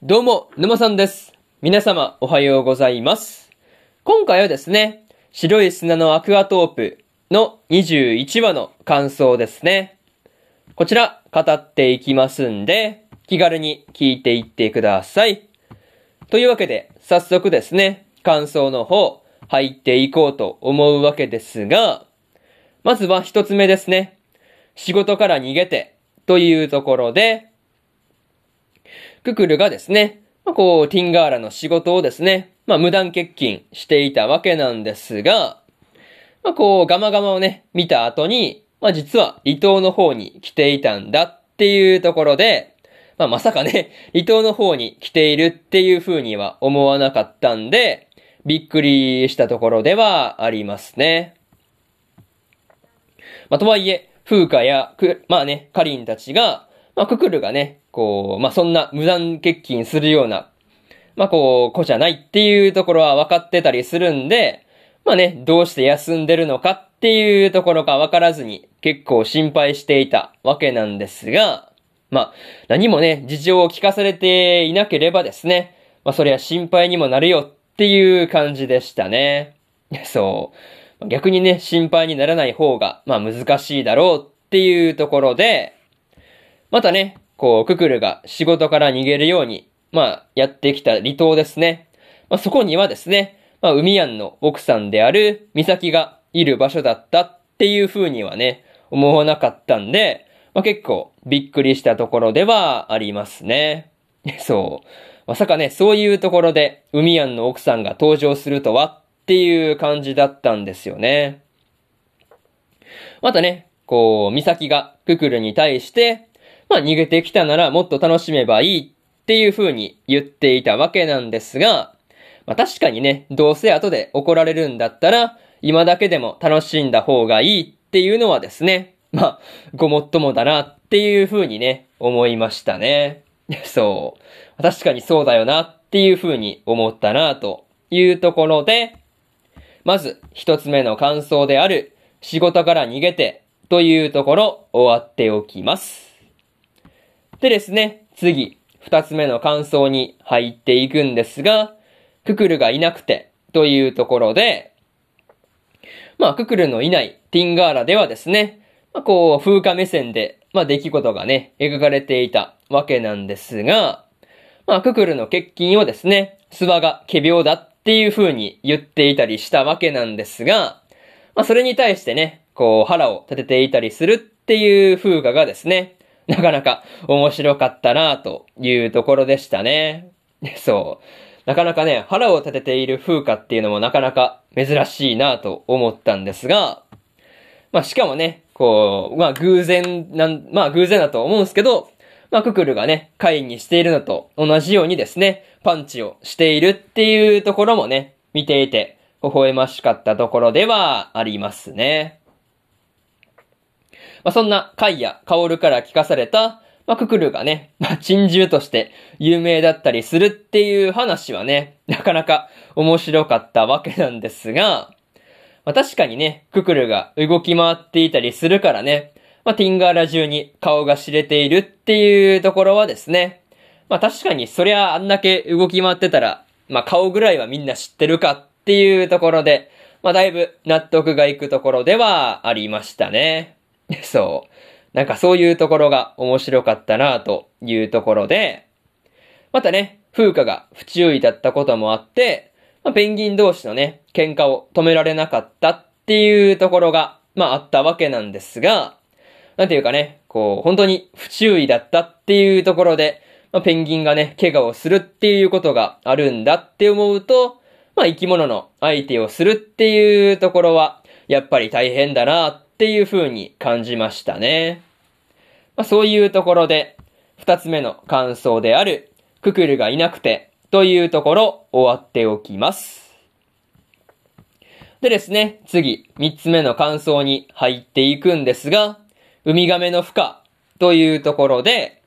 どうも、沼さんです。皆様、おはようございます。今回はですね、白い砂のアクアトープの21話の感想ですね。こちら、語っていきますんで、気軽に聞いていってください。というわけで、早速ですね、感想の方、入っていこうと思うわけですが、まずは一つ目ですね。仕事から逃げて、というところで、ククルがですね、まあ、こう、ティンガーラの仕事をですね、まあ、無断欠勤していたわけなんですが、まあ、こう、ガマガマをね、見た後に、まあ、実は離島の方に来ていたんだっていうところで、まあ、まさかね、離島の方に来ているっていう風には思わなかったんで、びっくりしたところではありますね。まあ、とはいえ、風花や、く、まあね、カリンたちが、まあ、ククルがね、こう、まあ、そんな無断欠勤するような、まあ、こう、子じゃないっていうところは分かってたりするんで、まあね、どうして休んでるのかっていうところが分からずに結構心配していたわけなんですが、まあ、何もね、事情を聞かされていなければですね、まあ、そりゃ心配にもなるよっていう感じでしたね。そう。逆にね、心配にならない方が、まあ難しいだろうっていうところで、またね、こう、ククルが仕事から逃げるように、まあ、やってきた離島ですね。まあそこにはですね、まあ、海やんの奥さんである美咲がいる場所だったっていう風にはね、思わなかったんで、まあ、結構びっくりしたところではありますね。そう。まさかね、そういうところで海やんの奥さんが登場するとはっていう感じだったんですよね。またね、こう、美咲がククルに対して、まあ逃げてきたならもっと楽しめばいいっていう風に言っていたわけなんですが、まあ確かにね、どうせ後で怒られるんだったら、今だけでも楽しんだ方がいいっていうのはですね、まあ、ごもっともだなっていう風にね、思いましたね。そう。確かにそうだよなっていう風に思ったなというところで、まず一つ目の感想である仕事から逃げてというところ終わっておきます。でですね、次、二つ目の感想に入っていくんですが、ククルがいなくてというところで、まあ、ククルのいないティンガーラではですね、まあ、こう、風化目線で、まあ、出来事がね、描かれていたわけなんですが、まあ、ククルの欠勤をですね、スワが仮病だっていう風に言っていたりしたわけなんですが、まあ、それに対してね、こう、腹を立てていたりするっていう風化がですね、なかなか面白かったなというところでしたね。そう。なかなかね、腹を立てている風化っていうのもなかなか珍しいなと思ったんですが、まあしかもね、こう、まあ偶然なん、まあ偶然だと思うんですけど、まあククルがね、会にしているのと同じようにですね、パンチをしているっていうところもね、見ていて、微笑ましかったところではありますね。まあそんなカイやカオルから聞かされた、まあ、ククルがね、まあ、珍獣として有名だったりするっていう話はね、なかなか面白かったわけなんですが、まあ、確かにね、ククルが動き回っていたりするからね、まあ、ティンガーラ中に顔が知れているっていうところはですね、まあ、確かにそりゃあんだけ動き回ってたら、まあ、顔ぐらいはみんな知ってるかっていうところで、まあ、だいぶ納得がいくところではありましたね。そう。なんかそういうところが面白かったなというところで、またね、風花が不注意だったこともあって、まあ、ペンギン同士のね、喧嘩を止められなかったっていうところが、まああったわけなんですが、なんていうかね、こう、本当に不注意だったっていうところで、まあ、ペンギンがね、怪我をするっていうことがあるんだって思うと、まあ生き物の相手をするっていうところは、やっぱり大変だなっていう風に感じましたね。まあ、そういうところで、二つ目の感想である、ククルがいなくて、というところ、終わっておきます。でですね、次、三つ目の感想に入っていくんですが、ウミガメの負荷というところで、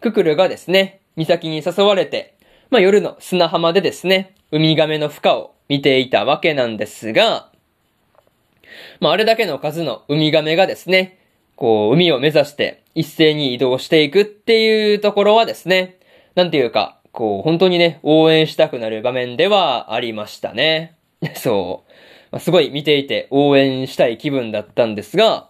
ククルがですね、岬に誘われて、まあ、夜の砂浜でですね、ウミガメの負荷を見ていたわけなんですが、まあ、あれだけの数のウミガメがですね、こう、海を目指して一斉に移動していくっていうところはですね、なんていうか、こう、本当にね、応援したくなる場面ではありましたね。そう。まあ、すごい見ていて応援したい気分だったんですが、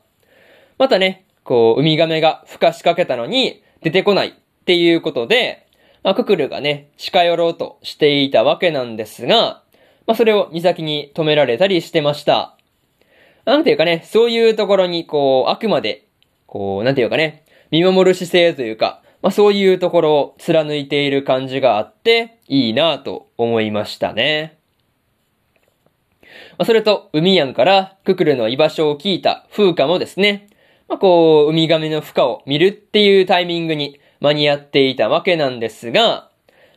またね、こう、ウミガメが孵化しかけたのに出てこないっていうことで、まあ、ククルがね、近寄ろうとしていたわけなんですが、まあ、それを岬に止められたりしてました。なんていうかね、そういうところに、こう、あくまで、こう、なんていうかね、見守る姿勢というか、まあ、そういうところを貫いている感じがあって、いいなぁと思いましたね。まあ、それと、海やんからククルの居場所を聞いた風花もですね、まあ、こう、ウミガメの負荷を見るっていうタイミングに間に合っていたわけなんですが、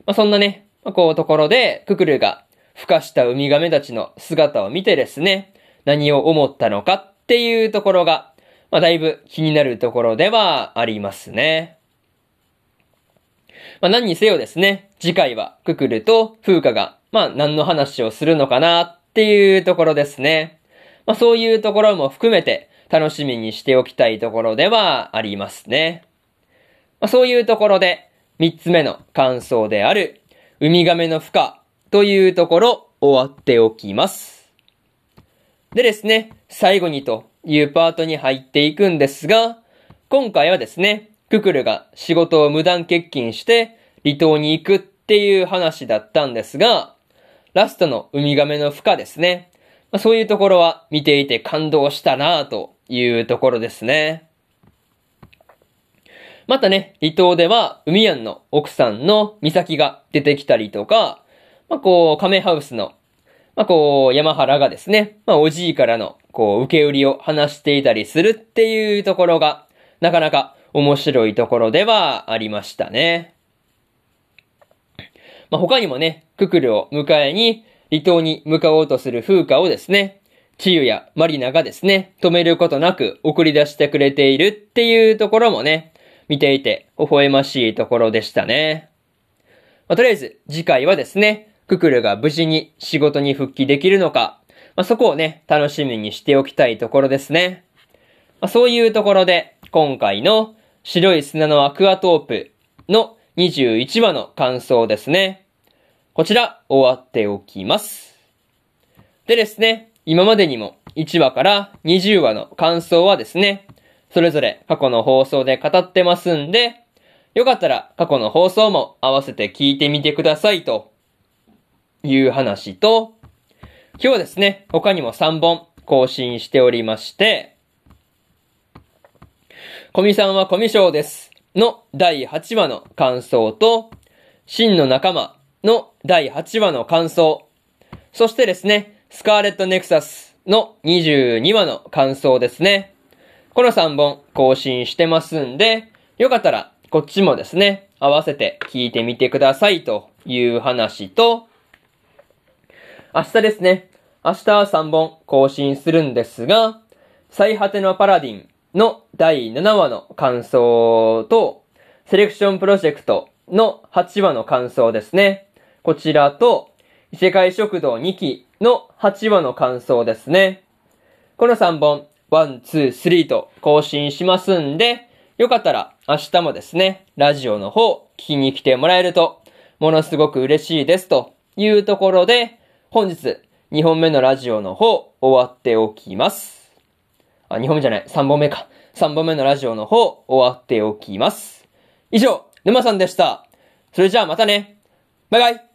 まあ、そんなね、まあ、こう、ところで、ククルが孵化したウミガメたちの姿を見てですね、何を思ったのかっていうところが、まあ、だいぶ気になるところではありますね。まあ、何にせよですね、次回はククルと風花が、まあ、何の話をするのかなっていうところですね。まあ、そういうところも含めて楽しみにしておきたいところではありますね。まあ、そういうところで、三つ目の感想である、ウミガメの負荷というところ終わっておきます。でですね、最後にというパートに入っていくんですが、今回はですね、ククルが仕事を無断欠勤して離島に行くっていう話だったんですが、ラストのウミガメの負荷ですね。まあ、そういうところは見ていて感動したなぁというところですね。またね、離島では、海やんの奥さんの美咲が出てきたりとか、まあ、こう、亀ハウスの、まあ、こう、山原がですね、まあ、おじいからの、こう、受け売りを話していたりするっていうところが、なかなか面白いところではありましたね。まあ、他にもね、ククルを迎えに、離島に向かおうとする風花をですね、チユやマリナがですね、止めることなく送り出してくれているっていうところもね、見ていて微笑ましいところでしたね。まあ、とりあえず次回はですね、ククルが無事に仕事に復帰できるのか、まあ、そこをね、楽しみにしておきたいところですね。まあ、そういうところで、今回の白い砂のアクアトープの21話の感想ですね。こちら、終わっておきます。でですね、今までにも1話から20話の感想はですね、それぞれ過去の放送で語ってますんで、よかったら過去の放送も合わせて聞いてみてくださいという話と、今日はですね、他にも3本更新しておりまして、コミさんはコミショウですの第8話の感想と、真の仲間の第8話の感想、そしてですね、スカーレットネクサスの22話の感想ですね。この3本更新してますんで、よかったらこっちもですね、合わせて聞いてみてくださいという話と、明日ですね、明日は3本更新するんですが、最果てのパラディンの第7話の感想と、セレクションプロジェクトの8話の感想ですね。こちらと、異世界食堂2期の8話の感想ですね。この3本ワン、ツー、スリーと更新しますんで、よかったら明日もですね、ラジオの方聞きに来てもらえると、ものすごく嬉しいですというところで、本日2本目のラジオの方終わっておきます。あ、2本目じゃない、3本目か。3本目のラジオの方終わっておきます。以上、沼さんでした。それじゃあまたね。バイバイ。